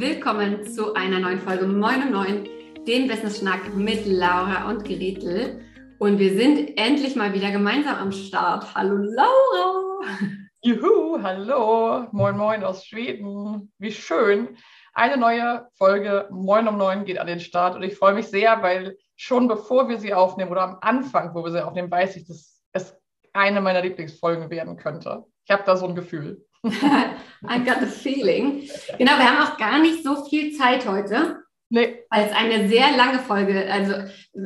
willkommen zu einer neuen Folge Moin um 9, dem Business Schnack mit Laura und Gretel. Und wir sind endlich mal wieder gemeinsam am Start. Hallo Laura! Juhu, hallo, moin moin aus Schweden. Wie schön. Eine neue Folge Moin um 9 geht an den Start und ich freue mich sehr, weil schon bevor wir sie aufnehmen oder am Anfang, wo wir sie aufnehmen, weiß ich, dass es eine meiner Lieblingsfolgen werden könnte. Ich habe da so ein Gefühl. I got the feeling. Genau, wir haben auch gar nicht so viel Zeit heute. Nee. Weil es eine sehr lange Folge, also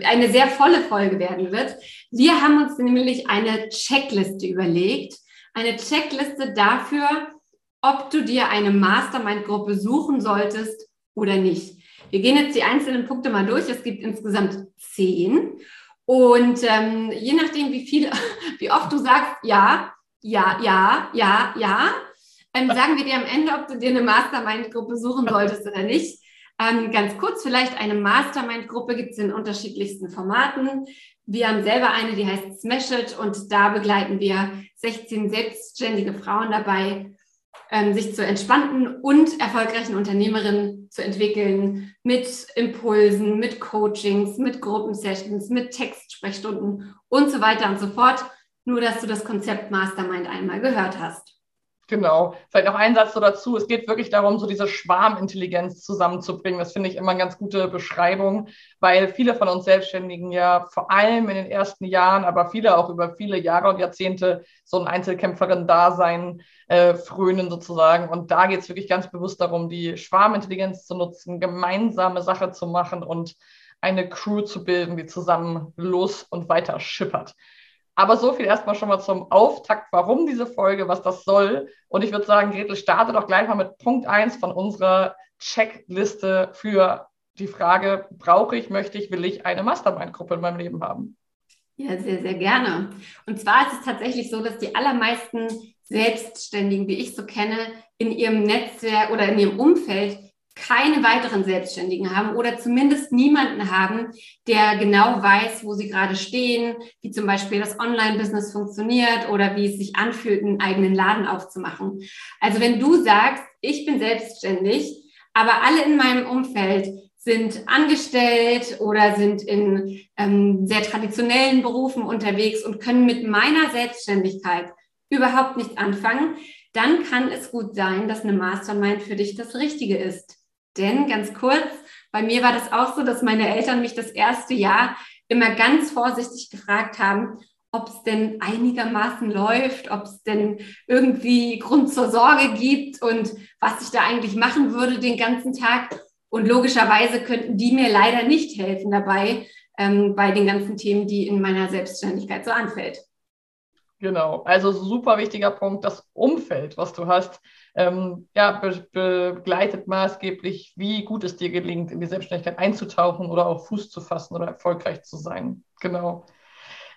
eine sehr volle Folge werden wird. Wir haben uns nämlich eine Checkliste überlegt. Eine Checkliste dafür, ob du dir eine Mastermind-Gruppe suchen solltest oder nicht. Wir gehen jetzt die einzelnen Punkte mal durch. Es gibt insgesamt zehn. Und ähm, je nachdem, wie viel, wie oft du sagst, ja, ja, ja, ja, ja, ähm, sagen wir dir am Ende, ob du dir eine Mastermind-Gruppe suchen solltest oder nicht. Ähm, ganz kurz, vielleicht eine Mastermind-Gruppe gibt es in unterschiedlichsten Formaten. Wir haben selber eine, die heißt Smash It und da begleiten wir 16 selbstständige Frauen dabei, ähm, sich zu entspannten und erfolgreichen Unternehmerinnen zu entwickeln mit Impulsen, mit Coachings, mit Gruppensessions, mit Textsprechstunden und so weiter und so fort. Nur, dass du das Konzept Mastermind einmal gehört hast. Genau. Vielleicht noch ein Satz so dazu. Es geht wirklich darum, so diese Schwarmintelligenz zusammenzubringen. Das finde ich immer eine ganz gute Beschreibung, weil viele von uns Selbstständigen ja vor allem in den ersten Jahren, aber viele auch über viele Jahre und Jahrzehnte so ein Einzelkämpferin-Dasein äh, frönen sozusagen. Und da geht es wirklich ganz bewusst darum, die Schwarmintelligenz zu nutzen, gemeinsame Sache zu machen und eine Crew zu bilden, die zusammen los und weiter schippert. Aber so viel erstmal schon mal zum Auftakt, warum diese Folge, was das soll. Und ich würde sagen, Gretel, starte doch gleich mal mit Punkt 1 von unserer Checkliste für die Frage, brauche ich, möchte ich, will ich eine Mastermind-Gruppe in meinem Leben haben? Ja, sehr, sehr gerne. Und zwar ist es tatsächlich so, dass die allermeisten Selbstständigen, die ich so kenne, in ihrem Netzwerk oder in ihrem Umfeld keine weiteren Selbstständigen haben oder zumindest niemanden haben, der genau weiß, wo sie gerade stehen, wie zum Beispiel das Online-Business funktioniert oder wie es sich anfühlt, einen eigenen Laden aufzumachen. Also wenn du sagst, ich bin selbstständig, aber alle in meinem Umfeld sind angestellt oder sind in ähm, sehr traditionellen Berufen unterwegs und können mit meiner Selbstständigkeit überhaupt nichts anfangen, dann kann es gut sein, dass eine Mastermind für dich das Richtige ist. Denn ganz kurz, bei mir war das auch so, dass meine Eltern mich das erste Jahr immer ganz vorsichtig gefragt haben, ob es denn einigermaßen läuft, ob es denn irgendwie Grund zur Sorge gibt und was ich da eigentlich machen würde den ganzen Tag. Und logischerweise könnten die mir leider nicht helfen dabei, ähm, bei den ganzen Themen, die in meiner Selbstständigkeit so anfällt. Genau, also super wichtiger Punkt, das Umfeld, was du hast ähm, ja, be begleitet maßgeblich, wie gut es dir gelingt, in die Selbstständigkeit einzutauchen oder auch Fuß zu fassen oder erfolgreich zu sein. Genau.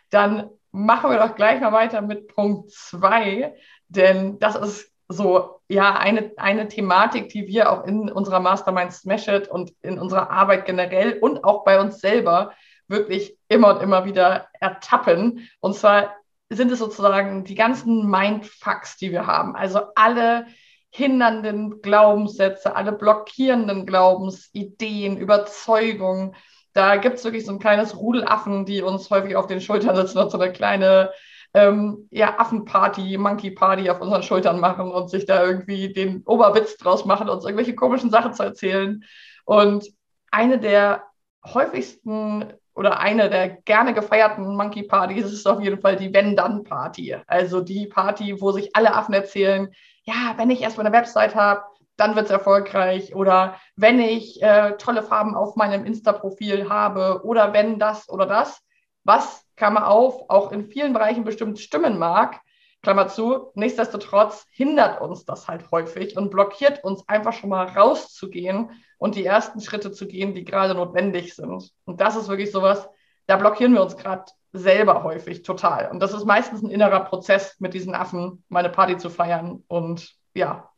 Dann machen wir doch gleich mal weiter mit Punkt zwei, denn das ist so, ja, eine, eine Thematik, die wir auch in unserer Mastermind Smash It und in unserer Arbeit generell und auch bei uns selber wirklich immer und immer wieder ertappen. Und zwar sind es sozusagen die ganzen Mindfucks, die wir haben. Also alle hindernden Glaubenssätze, alle blockierenden Glaubensideen, Überzeugungen. Da gibt es wirklich so ein kleines Rudelaffen, die uns häufig auf den Schultern sitzen und so eine kleine ähm, ja, Affenparty, Monkey Party auf unseren Schultern machen und sich da irgendwie den Oberwitz draus machen, uns irgendwelche komischen Sachen zu erzählen. Und eine der häufigsten oder eine der gerne gefeierten Monkey Partys ist auf jeden Fall die Wenn-Dann-Party. Also die Party, wo sich alle Affen erzählen, ja, wenn ich erstmal eine Website habe, dann wird es erfolgreich. Oder wenn ich äh, tolle Farben auf meinem Insta-Profil habe oder wenn das oder das, was, Klammer auf, auch in vielen Bereichen bestimmt stimmen mag, Klammer zu, nichtsdestotrotz hindert uns das halt häufig und blockiert uns einfach schon mal rauszugehen und die ersten Schritte zu gehen, die gerade notwendig sind. Und das ist wirklich sowas, da blockieren wir uns gerade selber häufig total. Und das ist meistens ein innerer Prozess, mit diesen Affen meine Party zu feiern. Und ja.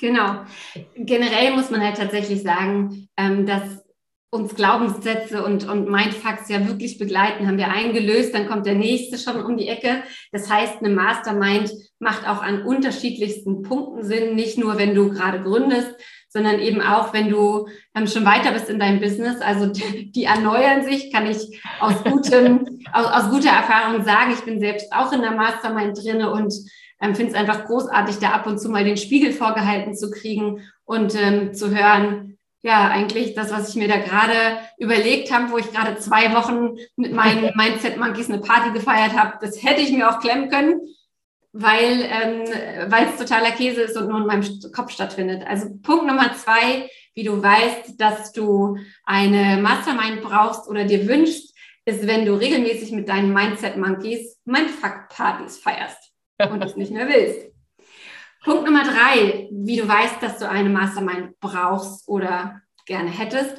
Genau. Generell muss man halt tatsächlich sagen, ähm, dass uns Glaubenssätze und, und Mindfucks ja wirklich begleiten. Haben wir einen gelöst, dann kommt der nächste schon um die Ecke. Das heißt, eine Mastermind macht auch an unterschiedlichsten Punkten Sinn, nicht nur, wenn du gerade gründest, sondern eben auch, wenn du ähm, schon weiter bist in deinem Business. Also die, die erneuern sich, kann ich aus, gutem, aus, aus guter Erfahrung sagen. Ich bin selbst auch in der Mastermind drinne und ähm, finde es einfach großartig, da ab und zu mal den Spiegel vorgehalten zu kriegen und ähm, zu hören, ja, eigentlich das, was ich mir da gerade überlegt habe, wo ich gerade zwei Wochen mit meinen Mindset Monkeys eine Party gefeiert habe, das hätte ich mir auch klemmen können, weil ähm, weil es totaler Käse ist und nur in meinem Kopf stattfindet. Also Punkt Nummer zwei, wie du weißt, dass du eine Mastermind brauchst oder dir wünschst, ist, wenn du regelmäßig mit deinen Mindset Monkeys Mindfuck-Partys feierst und es nicht mehr willst. Punkt Nummer drei, wie du weißt, dass du eine Mastermind brauchst oder gerne hättest,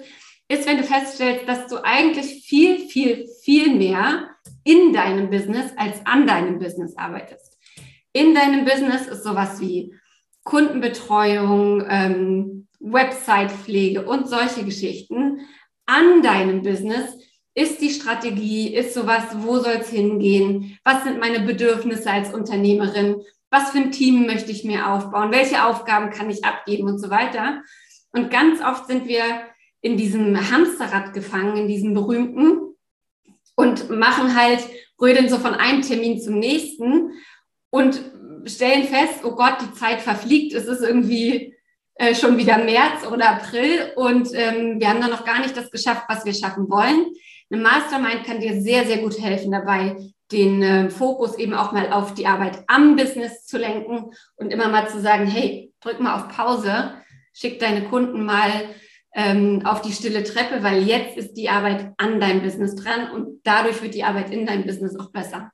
ist, wenn du feststellst, dass du eigentlich viel, viel, viel mehr in deinem Business als an deinem Business arbeitest. In deinem Business ist sowas wie Kundenbetreuung, ähm, Websitepflege und solche Geschichten. An deinem Business ist die Strategie, ist sowas, wo soll es hingehen? Was sind meine Bedürfnisse als Unternehmerin? Was für ein Team möchte ich mir aufbauen, welche Aufgaben kann ich abgeben und so weiter. Und ganz oft sind wir in diesem Hamsterrad gefangen, in diesem berühmten und machen halt, rödeln so von einem Termin zum nächsten und stellen fest, oh Gott, die Zeit verfliegt, es ist irgendwie äh, schon wieder März oder April und ähm, wir haben dann noch gar nicht das geschafft, was wir schaffen wollen. Eine Mastermind kann dir sehr, sehr gut helfen dabei, den äh, Fokus eben auch mal auf die Arbeit am Business zu lenken und immer mal zu sagen, hey, drück mal auf Pause, schick deine Kunden mal ähm, auf die stille Treppe, weil jetzt ist die Arbeit an deinem Business dran und dadurch wird die Arbeit in deinem Business auch besser.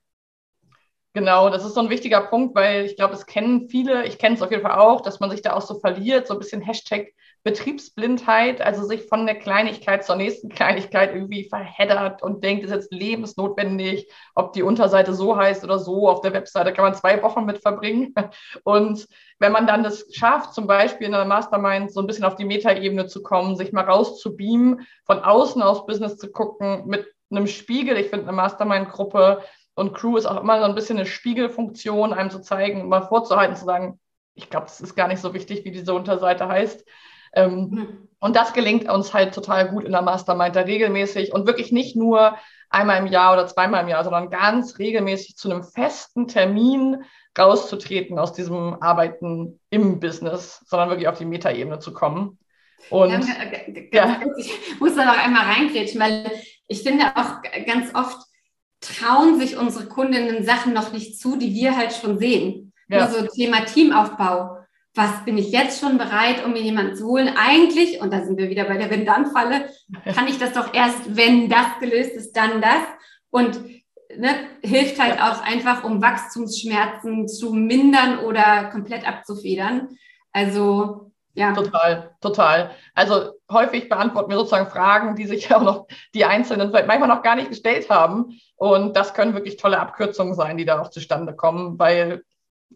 Genau, das ist so ein wichtiger Punkt, weil ich glaube, es kennen viele, ich kenne es auf jeden Fall auch, dass man sich da auch so verliert, so ein bisschen Hashtag Betriebsblindheit, also sich von der Kleinigkeit zur nächsten Kleinigkeit irgendwie verheddert und denkt, ist jetzt lebensnotwendig, ob die Unterseite so heißt oder so. Auf der Webseite kann man zwei Wochen mit verbringen. Und wenn man dann das schafft, zum Beispiel in einer Mastermind so ein bisschen auf die Metaebene zu kommen, sich mal rauszubeamen, von außen aus Business zu gucken, mit einem Spiegel. Ich finde, eine Mastermind-Gruppe und Crew ist auch immer so ein bisschen eine Spiegelfunktion, einem zu zeigen, mal vorzuhalten, zu sagen, ich glaube, es ist gar nicht so wichtig, wie diese Unterseite heißt. Ähm, mhm. Und das gelingt uns halt total gut in der Mastermind, da regelmäßig und wirklich nicht nur einmal im Jahr oder zweimal im Jahr, sondern ganz regelmäßig zu einem festen Termin rauszutreten aus diesem Arbeiten im Business, sondern wirklich auf die Metaebene zu kommen. Und ja, ja. ich muss da noch einmal reingrätschen, weil ich finde auch ganz oft trauen sich unsere Kundinnen Sachen noch nicht zu, die wir halt schon sehen. Ja. Also Thema Teamaufbau was bin ich jetzt schon bereit, um mir jemanden zu holen? Eigentlich, und da sind wir wieder bei der Wenn-Dann-Falle, kann ich das doch erst, wenn das gelöst ist, dann das. Und ne, hilft halt auch einfach, um Wachstumsschmerzen zu mindern oder komplett abzufedern. Also ja. Total, total. Also häufig beantworten wir sozusagen Fragen, die sich auch noch die Einzelnen vielleicht manchmal noch gar nicht gestellt haben. Und das können wirklich tolle Abkürzungen sein, die da auch zustande kommen, weil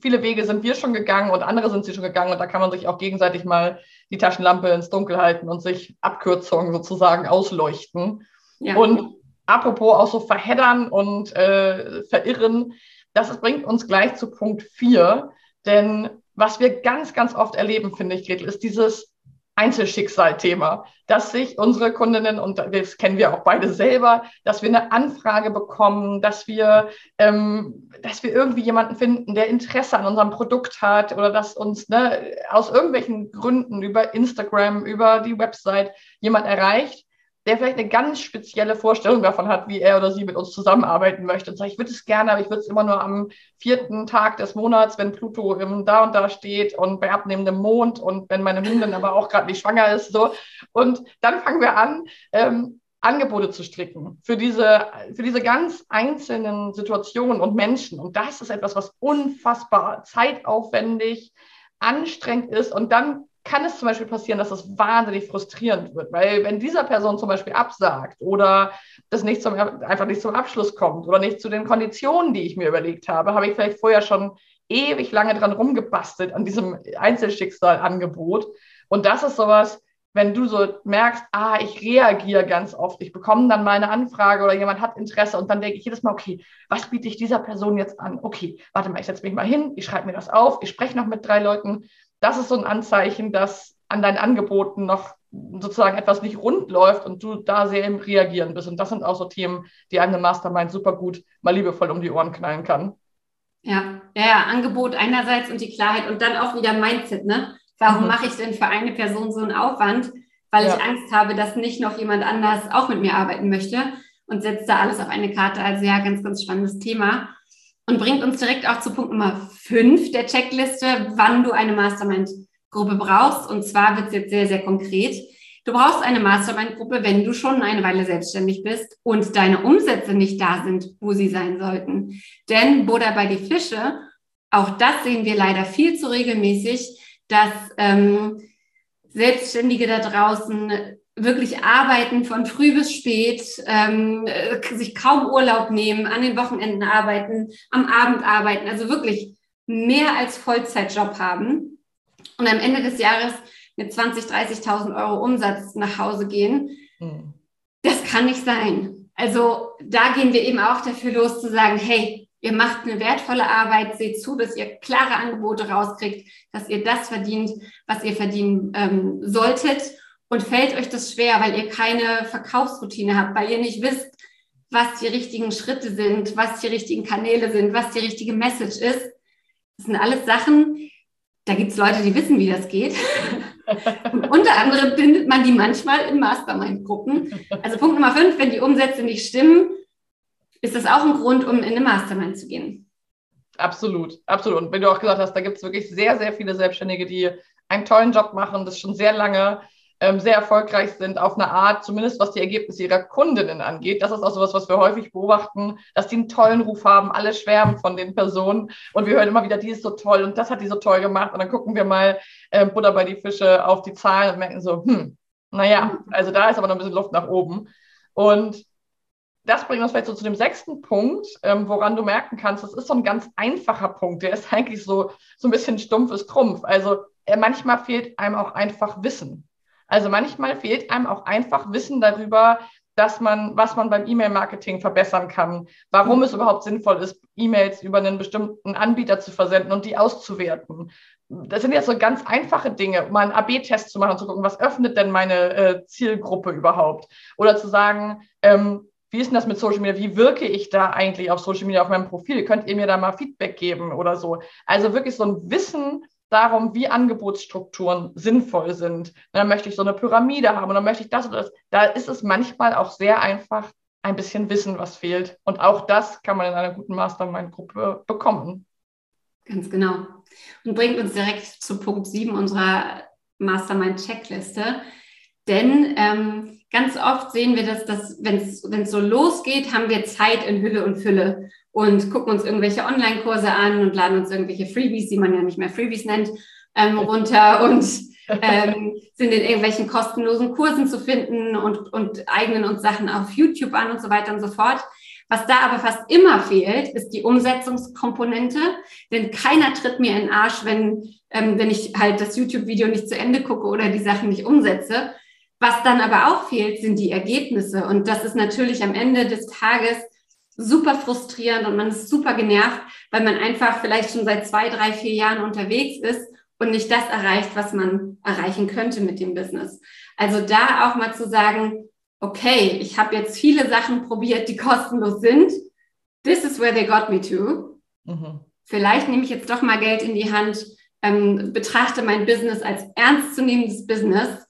viele Wege sind wir schon gegangen und andere sind sie schon gegangen und da kann man sich auch gegenseitig mal die Taschenlampe ins Dunkel halten und sich Abkürzungen sozusagen ausleuchten. Ja. Und apropos auch so verheddern und äh, verirren, das bringt uns gleich zu Punkt 4, denn was wir ganz, ganz oft erleben, finde ich, Gretel, ist dieses Einzelschicksal-Thema, dass sich unsere Kundinnen, und das kennen wir auch beide selber, dass wir eine Anfrage bekommen, dass wir, ähm, dass wir irgendwie jemanden finden, der Interesse an unserem Produkt hat oder dass uns ne, aus irgendwelchen Gründen über Instagram, über die Website jemand erreicht, der vielleicht eine ganz spezielle Vorstellung davon hat, wie er oder sie mit uns zusammenarbeiten möchte und sagt, ich würde es gerne, aber ich würde es immer nur am vierten Tag des Monats, wenn Pluto im da und da steht und bei abnehmendem Mond und wenn meine Hündin aber auch gerade nicht schwanger ist, so. Und dann fangen wir an, ähm, Angebote zu stricken für diese, für diese ganz einzelnen Situationen und Menschen. Und das ist etwas, was unfassbar zeitaufwendig, anstrengend ist. Und dann kann es zum Beispiel passieren, dass es wahnsinnig frustrierend wird, weil wenn dieser Person zum Beispiel absagt oder das nicht zum, einfach nicht zum Abschluss kommt oder nicht zu den Konditionen, die ich mir überlegt habe, habe ich vielleicht vorher schon ewig lange dran rumgebastelt an diesem Einzelschicksalangebot. Und das ist sowas, wenn du so merkst, ah, ich reagiere ganz oft, ich bekomme dann mal eine Anfrage oder jemand hat Interesse und dann denke ich jedes Mal, okay, was biete ich dieser Person jetzt an? Okay, warte mal, ich setze mich mal hin, ich schreibe mir das auf, ich spreche noch mit drei Leuten. Das ist so ein Anzeichen, dass an deinen Angeboten noch sozusagen etwas nicht rund läuft und du da sehr im Reagieren bist. Und das sind auch so Themen, die eine Mastermind super gut mal liebevoll um die Ohren knallen kann. Ja, ja, ja, Angebot einerseits und die Klarheit und dann auch wieder Mindset, ne? Warum mhm. mache ich denn für eine Person so einen Aufwand? Weil ja. ich Angst habe, dass nicht noch jemand anders auch mit mir arbeiten möchte und setze da alles auf eine Karte. Also ja, ganz, ganz spannendes Thema. Und bringt uns direkt auch zu Punkt Nummer fünf der Checkliste, wann du eine Mastermind-Gruppe brauchst. Und zwar wird es jetzt sehr, sehr konkret. Du brauchst eine Mastermind-Gruppe, wenn du schon eine Weile selbstständig bist und deine Umsätze nicht da sind, wo sie sein sollten. Denn Buddha bei die Fische, auch das sehen wir leider viel zu regelmäßig, dass ähm, Selbstständige da draußen wirklich arbeiten von früh bis spät, ähm, äh, sich kaum Urlaub nehmen, an den Wochenenden arbeiten, am Abend arbeiten, also wirklich mehr als Vollzeitjob haben und am Ende des Jahres mit 20, 30.000 Euro Umsatz nach Hause gehen. Mhm. Das kann nicht sein. Also da gehen wir eben auch dafür los zu sagen, hey, Ihr macht eine wertvolle Arbeit, seht zu, dass ihr klare Angebote rauskriegt, dass ihr das verdient, was ihr verdienen ähm, solltet. Und fällt euch das schwer, weil ihr keine Verkaufsroutine habt, weil ihr nicht wisst, was die richtigen Schritte sind, was die richtigen Kanäle sind, was die richtige Message ist. Das sind alles Sachen, da gibt es Leute, die wissen, wie das geht. Und unter anderem findet man die manchmal in Mastermind-Gruppen. Also Punkt Nummer fünf, wenn die Umsätze nicht stimmen, ist das auch ein Grund, um in eine Mastermind zu gehen. Absolut, absolut. Und wenn du auch gesagt hast, da gibt es wirklich sehr, sehr viele Selbstständige, die einen tollen Job machen, das schon sehr lange ähm, sehr erfolgreich sind auf eine Art, zumindest was die Ergebnisse ihrer Kundinnen angeht. Das ist auch sowas, was wir häufig beobachten, dass die einen tollen Ruf haben, alle schwärmen von den Personen und wir hören immer wieder, die ist so toll und das hat die so toll gemacht und dann gucken wir mal äh, Butter bei die Fische auf die Zahlen und merken so, hm, naja, also da ist aber noch ein bisschen Luft nach oben. Und das bringt uns vielleicht so zu dem sechsten Punkt, ähm, woran du merken kannst, das ist so ein ganz einfacher Punkt, der ist eigentlich so, so ein bisschen stumpfes Trumpf. Also äh, manchmal fehlt einem auch einfach Wissen. Also manchmal fehlt einem auch einfach Wissen darüber, dass man, was man beim E-Mail-Marketing verbessern kann, warum es überhaupt sinnvoll ist, E-Mails über einen bestimmten Anbieter zu versenden und die auszuwerten. Das sind jetzt so ganz einfache Dinge, mal einen AB-Test zu machen und zu gucken, was öffnet denn meine äh, Zielgruppe überhaupt? Oder zu sagen, ähm, wie ist denn das mit Social Media? Wie wirke ich da eigentlich auf Social Media, auf meinem Profil? Könnt ihr mir da mal Feedback geben oder so? Also wirklich so ein Wissen darum, wie Angebotsstrukturen sinnvoll sind. Dann möchte ich so eine Pyramide haben und dann möchte ich das oder das. Da ist es manchmal auch sehr einfach, ein bisschen Wissen, was fehlt. Und auch das kann man in einer guten Mastermind-Gruppe bekommen. Ganz genau. Und bringt uns direkt zu Punkt 7 unserer Mastermind-Checkliste. Denn ähm, ganz oft sehen wir, dass, dass wenn es so losgeht, haben wir Zeit in Hülle und Fülle und gucken uns irgendwelche Online-Kurse an und laden uns irgendwelche Freebies, die man ja nicht mehr Freebies nennt, ähm, runter und ähm, sind in irgendwelchen kostenlosen Kursen zu finden und, und eignen uns Sachen auf YouTube an und so weiter und so fort. Was da aber fast immer fehlt, ist die Umsetzungskomponente, denn keiner tritt mir in den Arsch, wenn, ähm, wenn ich halt das YouTube-Video nicht zu Ende gucke oder die Sachen nicht umsetze. Was dann aber auch fehlt, sind die Ergebnisse. Und das ist natürlich am Ende des Tages super frustrierend und man ist super genervt, weil man einfach vielleicht schon seit zwei, drei, vier Jahren unterwegs ist und nicht das erreicht, was man erreichen könnte mit dem Business. Also da auch mal zu sagen, okay, ich habe jetzt viele Sachen probiert, die kostenlos sind. This is where they got me to. Mhm. Vielleicht nehme ich jetzt doch mal Geld in die Hand, ähm, betrachte mein Business als ernstzunehmendes Business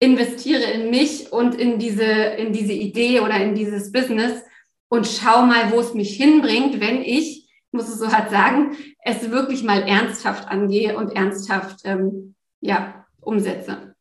investiere in mich und in diese, in diese Idee oder in dieses Business und schau mal, wo es mich hinbringt, wenn ich, muss es so hart sagen, es wirklich mal ernsthaft angehe und ernsthaft ähm, ja, umsetze.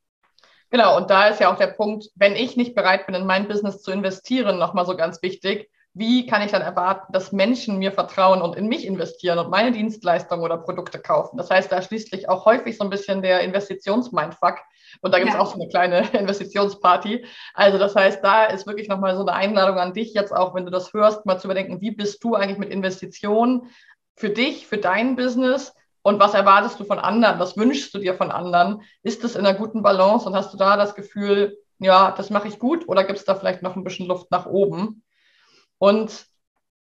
Genau, und da ist ja auch der Punkt, wenn ich nicht bereit bin, in mein Business zu investieren, nochmal so ganz wichtig, wie kann ich dann erwarten, dass Menschen mir vertrauen und in mich investieren und meine Dienstleistungen oder Produkte kaufen? Das heißt, da schließlich auch häufig so ein bisschen der Investitionsmindfuck. Und da gibt es ja. auch so eine kleine Investitionsparty. Also das heißt, da ist wirklich nochmal so eine Einladung an dich jetzt auch, wenn du das hörst, mal zu überdenken, wie bist du eigentlich mit Investitionen für dich, für dein Business und was erwartest du von anderen, was wünschst du dir von anderen? Ist es in einer guten Balance und hast du da das Gefühl, ja, das mache ich gut oder gibt es da vielleicht noch ein bisschen Luft nach oben? Und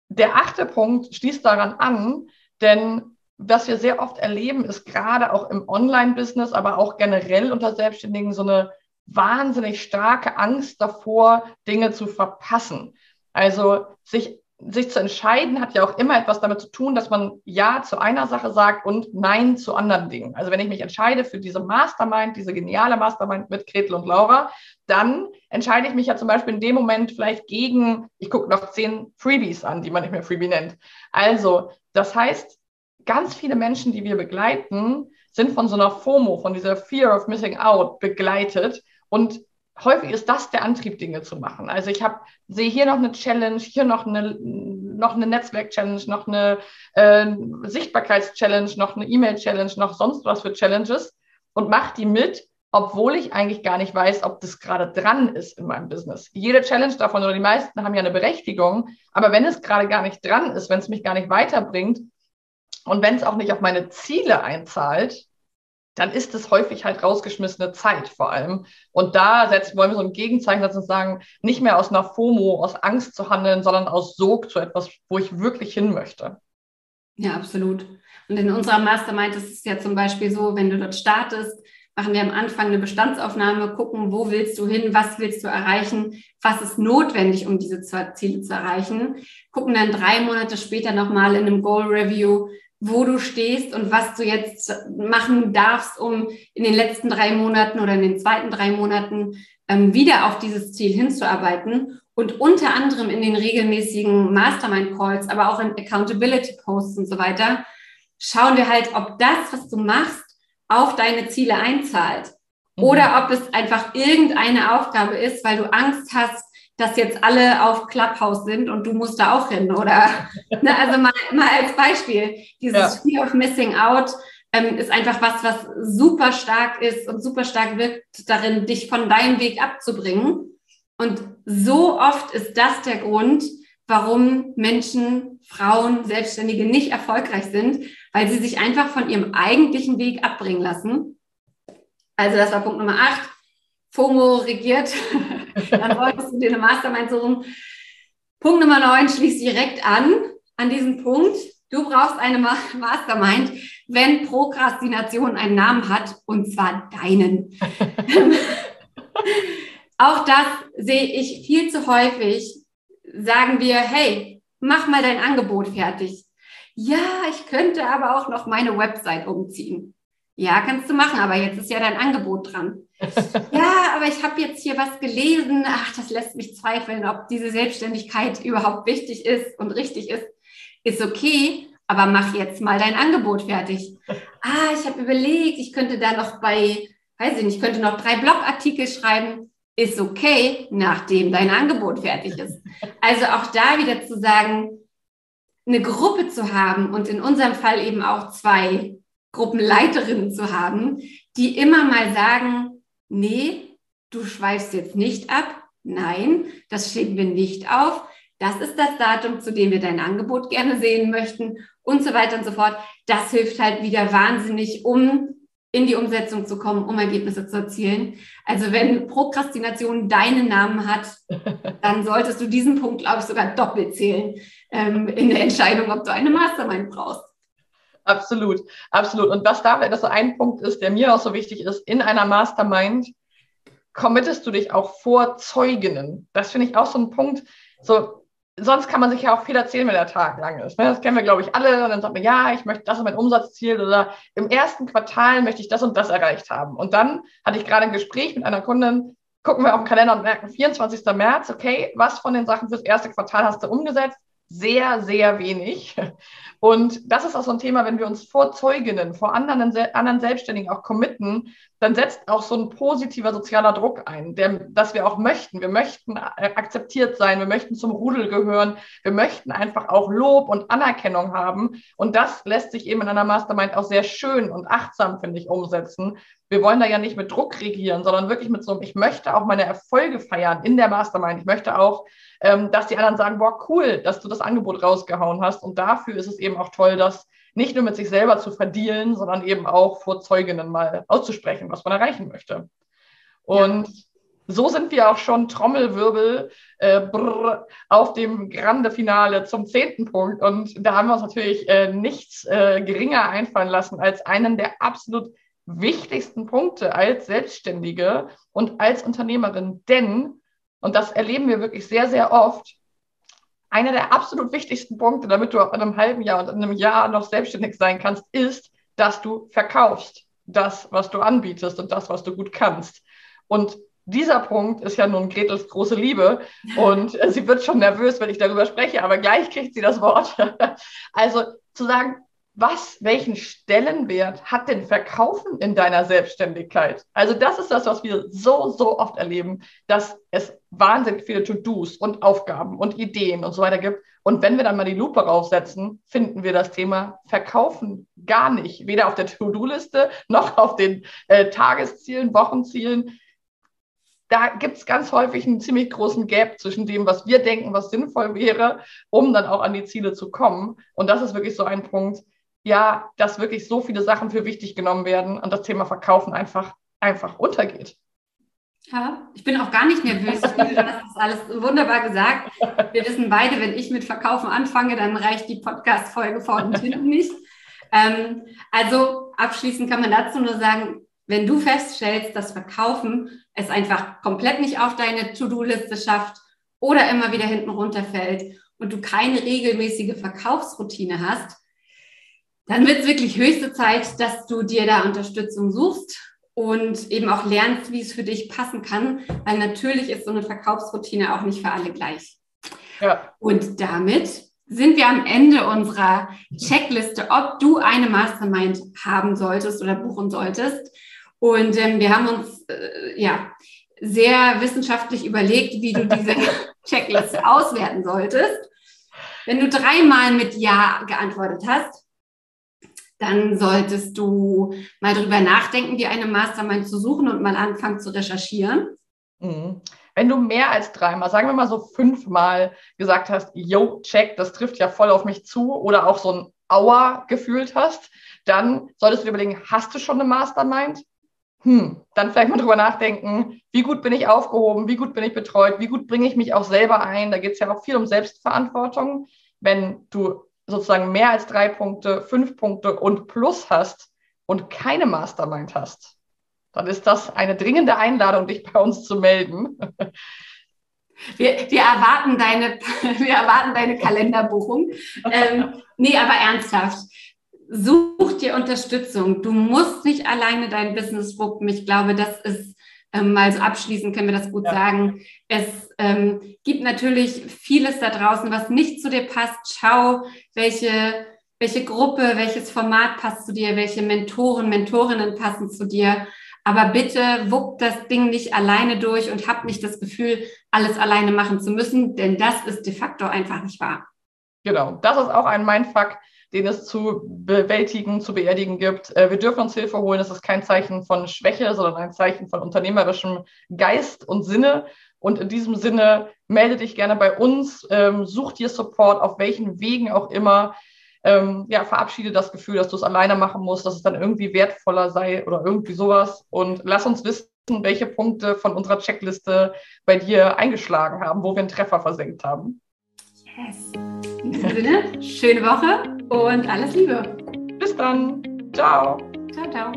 der achte Punkt schließt daran an, denn was wir sehr oft erleben, ist gerade auch im Online-Business, aber auch generell unter Selbstständigen so eine wahnsinnig starke Angst davor, Dinge zu verpassen. Also sich sich zu entscheiden hat ja auch immer etwas damit zu tun, dass man Ja zu einer Sache sagt und Nein zu anderen Dingen. Also wenn ich mich entscheide für diese Mastermind, diese geniale Mastermind mit Gretel und Laura, dann entscheide ich mich ja zum Beispiel in dem Moment vielleicht gegen, ich gucke noch zehn Freebies an, die man nicht mehr Freebie nennt. Also das heißt, ganz viele Menschen, die wir begleiten, sind von so einer FOMO, von dieser Fear of Missing Out begleitet und häufig ist das der Antrieb, Dinge zu machen. Also ich habe sehe hier noch eine Challenge, hier noch eine noch eine Netzwerk-Challenge, noch eine äh, Sichtbarkeits-Challenge, noch eine E-Mail-Challenge, noch sonst was für Challenges und mache die mit, obwohl ich eigentlich gar nicht weiß, ob das gerade dran ist in meinem Business. Jede Challenge davon oder die meisten haben ja eine Berechtigung, aber wenn es gerade gar nicht dran ist, wenn es mich gar nicht weiterbringt und wenn es auch nicht auf meine Ziele einzahlt, dann ist es häufig halt rausgeschmissene Zeit vor allem. Und da setzen, wollen wir so ein Gegenzeichen setzen und sagen, nicht mehr aus einer FOMO, aus Angst zu handeln, sondern aus Sog zu etwas, wo ich wirklich hin möchte. Ja, absolut. Und in unserer Mastermind ist es ja zum Beispiel so, wenn du dort startest, machen wir am Anfang eine Bestandsaufnahme, gucken, wo willst du hin, was willst du erreichen, was ist notwendig, um diese Ziele zu erreichen, gucken dann drei Monate später nochmal in einem Goal Review, wo du stehst und was du jetzt machen darfst, um in den letzten drei Monaten oder in den zweiten drei Monaten ähm, wieder auf dieses Ziel hinzuarbeiten. Und unter anderem in den regelmäßigen Mastermind-Calls, aber auch in Accountability-Posts und so weiter, schauen wir halt, ob das, was du machst, auf deine Ziele einzahlt. Mhm. Oder ob es einfach irgendeine Aufgabe ist, weil du Angst hast, dass jetzt alle auf Clubhouse sind und du musst da auch hin, oder? ne, also mal, mal als Beispiel, dieses ja. Fear of Missing Out ähm, ist einfach was, was super stark ist und super stark wirkt darin, dich von deinem Weg abzubringen. Und so oft ist das der Grund, warum Menschen, Frauen, Selbstständige nicht erfolgreich sind, weil sie sich einfach von ihrem eigentlichen Weg abbringen lassen. Also das war Punkt Nummer acht. FOMO regiert, dann solltest du dir eine Mastermind suchen. Punkt Nummer 9 schließt direkt an, an diesen Punkt. Du brauchst eine Mastermind, wenn Prokrastination einen Namen hat, und zwar deinen. Auch das sehe ich viel zu häufig. Sagen wir, hey, mach mal dein Angebot fertig. Ja, ich könnte aber auch noch meine Website umziehen. Ja, kannst du machen, aber jetzt ist ja dein Angebot dran. Ja, aber ich habe jetzt hier was gelesen. Ach, das lässt mich zweifeln, ob diese Selbstständigkeit überhaupt wichtig ist und richtig ist. Ist okay, aber mach jetzt mal dein Angebot fertig. Ah, ich habe überlegt, ich könnte da noch bei, weiß ich nicht, ich könnte noch drei Blogartikel schreiben. Ist okay, nachdem dein Angebot fertig ist. Also auch da wieder zu sagen, eine Gruppe zu haben und in unserem Fall eben auch zwei Gruppenleiterinnen zu haben, die immer mal sagen, nee, du schweifst jetzt nicht ab, nein, das schieben wir nicht auf, das ist das Datum, zu dem wir dein Angebot gerne sehen möchten und so weiter und so fort. Das hilft halt wieder wahnsinnig, um in die Umsetzung zu kommen, um Ergebnisse zu erzielen. Also wenn Prokrastination deinen Namen hat, dann solltest du diesen Punkt, glaube ich, sogar doppelt zählen ähm, in der Entscheidung, ob du eine Mastermind brauchst. Absolut, absolut. Und was da, das so ein Punkt ist, der mir auch so wichtig ist, in einer Mastermind committest du dich auch vor Zeuginnen. Das finde ich auch so ein Punkt. So, sonst kann man sich ja auch viel erzählen, wenn der Tag lang ist. Ne? Das kennen wir, glaube ich, alle. Und dann sagt man, ja, ich möchte das ist mein Umsatzziel oder im ersten Quartal möchte ich das und das erreicht haben. Und dann hatte ich gerade ein Gespräch mit einer Kundin, gucken wir auf den Kalender und merken, 24. März, okay, was von den Sachen fürs erste Quartal hast du umgesetzt? Sehr, sehr wenig. Und das ist auch so ein Thema, wenn wir uns vor Zeuginnen, vor anderen, anderen Selbstständigen auch committen, dann setzt auch so ein positiver sozialer Druck ein, der, dass wir auch möchten. Wir möchten akzeptiert sein, wir möchten zum Rudel gehören, wir möchten einfach auch Lob und Anerkennung haben. Und das lässt sich eben in einer Mastermind auch sehr schön und achtsam, finde ich, umsetzen. Wir wollen da ja nicht mit Druck regieren, sondern wirklich mit so einem, ich möchte auch meine Erfolge feiern in der Mastermind. Ich möchte auch ähm, dass die anderen sagen, boah, cool, dass du das Angebot rausgehauen hast. Und dafür ist es eben auch toll, dass nicht nur mit sich selber zu verdienen, sondern eben auch vor Zeuginnen mal auszusprechen, was man erreichen möchte. Und ja. so sind wir auch schon Trommelwirbel äh, brr, auf dem Grande Finale zum zehnten Punkt. Und da haben wir uns natürlich äh, nichts äh, geringer einfallen lassen als einen der absolut wichtigsten Punkte als Selbstständige und als Unternehmerin. Denn, und das erleben wir wirklich sehr, sehr oft, einer der absolut wichtigsten Punkte, damit du auch in einem halben Jahr und in einem Jahr noch selbstständig sein kannst, ist, dass du verkaufst das, was du anbietest und das, was du gut kannst. Und dieser Punkt ist ja nun Gretels große Liebe und sie wird schon nervös, wenn ich darüber spreche, aber gleich kriegt sie das Wort. Also zu sagen, was, welchen Stellenwert hat denn Verkaufen in deiner Selbstständigkeit? Also das ist das, was wir so, so oft erleben, dass es wahnsinnig viele To-Dos und Aufgaben und Ideen und so weiter gibt. Und wenn wir dann mal die Lupe raufsetzen, finden wir das Thema Verkaufen gar nicht. Weder auf der To-Do-Liste noch auf den äh, Tageszielen, Wochenzielen. Da gibt es ganz häufig einen ziemlich großen Gap zwischen dem, was wir denken, was sinnvoll wäre, um dann auch an die Ziele zu kommen. Und das ist wirklich so ein Punkt, ja, dass wirklich so viele Sachen für wichtig genommen werden und das Thema Verkaufen einfach, einfach untergeht. Ja, ich bin auch gar nicht nervös. Ich finde, das alles wunderbar gesagt. Wir wissen beide, wenn ich mit Verkaufen anfange, dann reicht die Podcast-Folge vorne und hinten nicht. Ähm, also abschließend kann man dazu nur sagen, wenn du feststellst, dass Verkaufen es einfach komplett nicht auf deine To-Do-Liste schafft oder immer wieder hinten runterfällt und du keine regelmäßige Verkaufsroutine hast, dann wird es wirklich höchste Zeit, dass du dir da Unterstützung suchst und eben auch lernst, wie es für dich passen kann, weil natürlich ist so eine Verkaufsroutine auch nicht für alle gleich. Ja. Und damit sind wir am Ende unserer Checkliste, ob du eine Mastermind haben solltest oder buchen solltest. Und ähm, wir haben uns äh, ja sehr wissenschaftlich überlegt, wie du diese Checkliste auswerten solltest. Wenn du dreimal mit Ja geantwortet hast, dann solltest du mal drüber nachdenken, dir eine Mastermind zu suchen und mal anfangen zu recherchieren. Mhm. Wenn du mehr als dreimal, sagen wir mal so fünfmal gesagt hast, yo, check, das trifft ja voll auf mich zu oder auch so ein Aua gefühlt hast, dann solltest du dir überlegen, hast du schon eine Mastermind? Hm, dann vielleicht mal drüber nachdenken, wie gut bin ich aufgehoben, wie gut bin ich betreut, wie gut bringe ich mich auch selber ein. Da geht es ja auch viel um Selbstverantwortung. Wenn du sozusagen mehr als drei Punkte, fünf Punkte und plus hast und keine Mastermind hast, dann ist das eine dringende Einladung, dich bei uns zu melden. Wir, wir, erwarten, deine, wir erwarten deine Kalenderbuchung. Ähm, nee, aber ernsthaft. Such dir Unterstützung. Du musst nicht alleine dein Business wuppen. Ich glaube, das ist ähm, mal so abschließend können wir das gut ja. sagen. Es ähm, gibt natürlich vieles da draußen, was nicht zu dir passt. Schau, welche, welche Gruppe, welches Format passt zu dir, welche Mentoren, Mentorinnen passen zu dir. Aber bitte wupp das Ding nicht alleine durch und hab nicht das Gefühl, alles alleine machen zu müssen, denn das ist de facto einfach nicht wahr. Genau, das ist auch ein Mindfuck den es zu bewältigen, zu beerdigen gibt. Äh, wir dürfen uns Hilfe holen. Das ist kein Zeichen von Schwäche, sondern ein Zeichen von unternehmerischem Geist und Sinne. Und in diesem Sinne melde dich gerne bei uns, ähm, such dir Support, auf welchen Wegen auch immer. Ähm, ja, verabschiede das Gefühl, dass du es alleine machen musst, dass es dann irgendwie wertvoller sei oder irgendwie sowas. Und lass uns wissen, welche Punkte von unserer Checkliste bei dir eingeschlagen haben, wo wir einen Treffer versenkt haben. Yes. In diesem Sinne, schöne Woche und alles Liebe. Bis dann. Ciao. Ciao, ciao.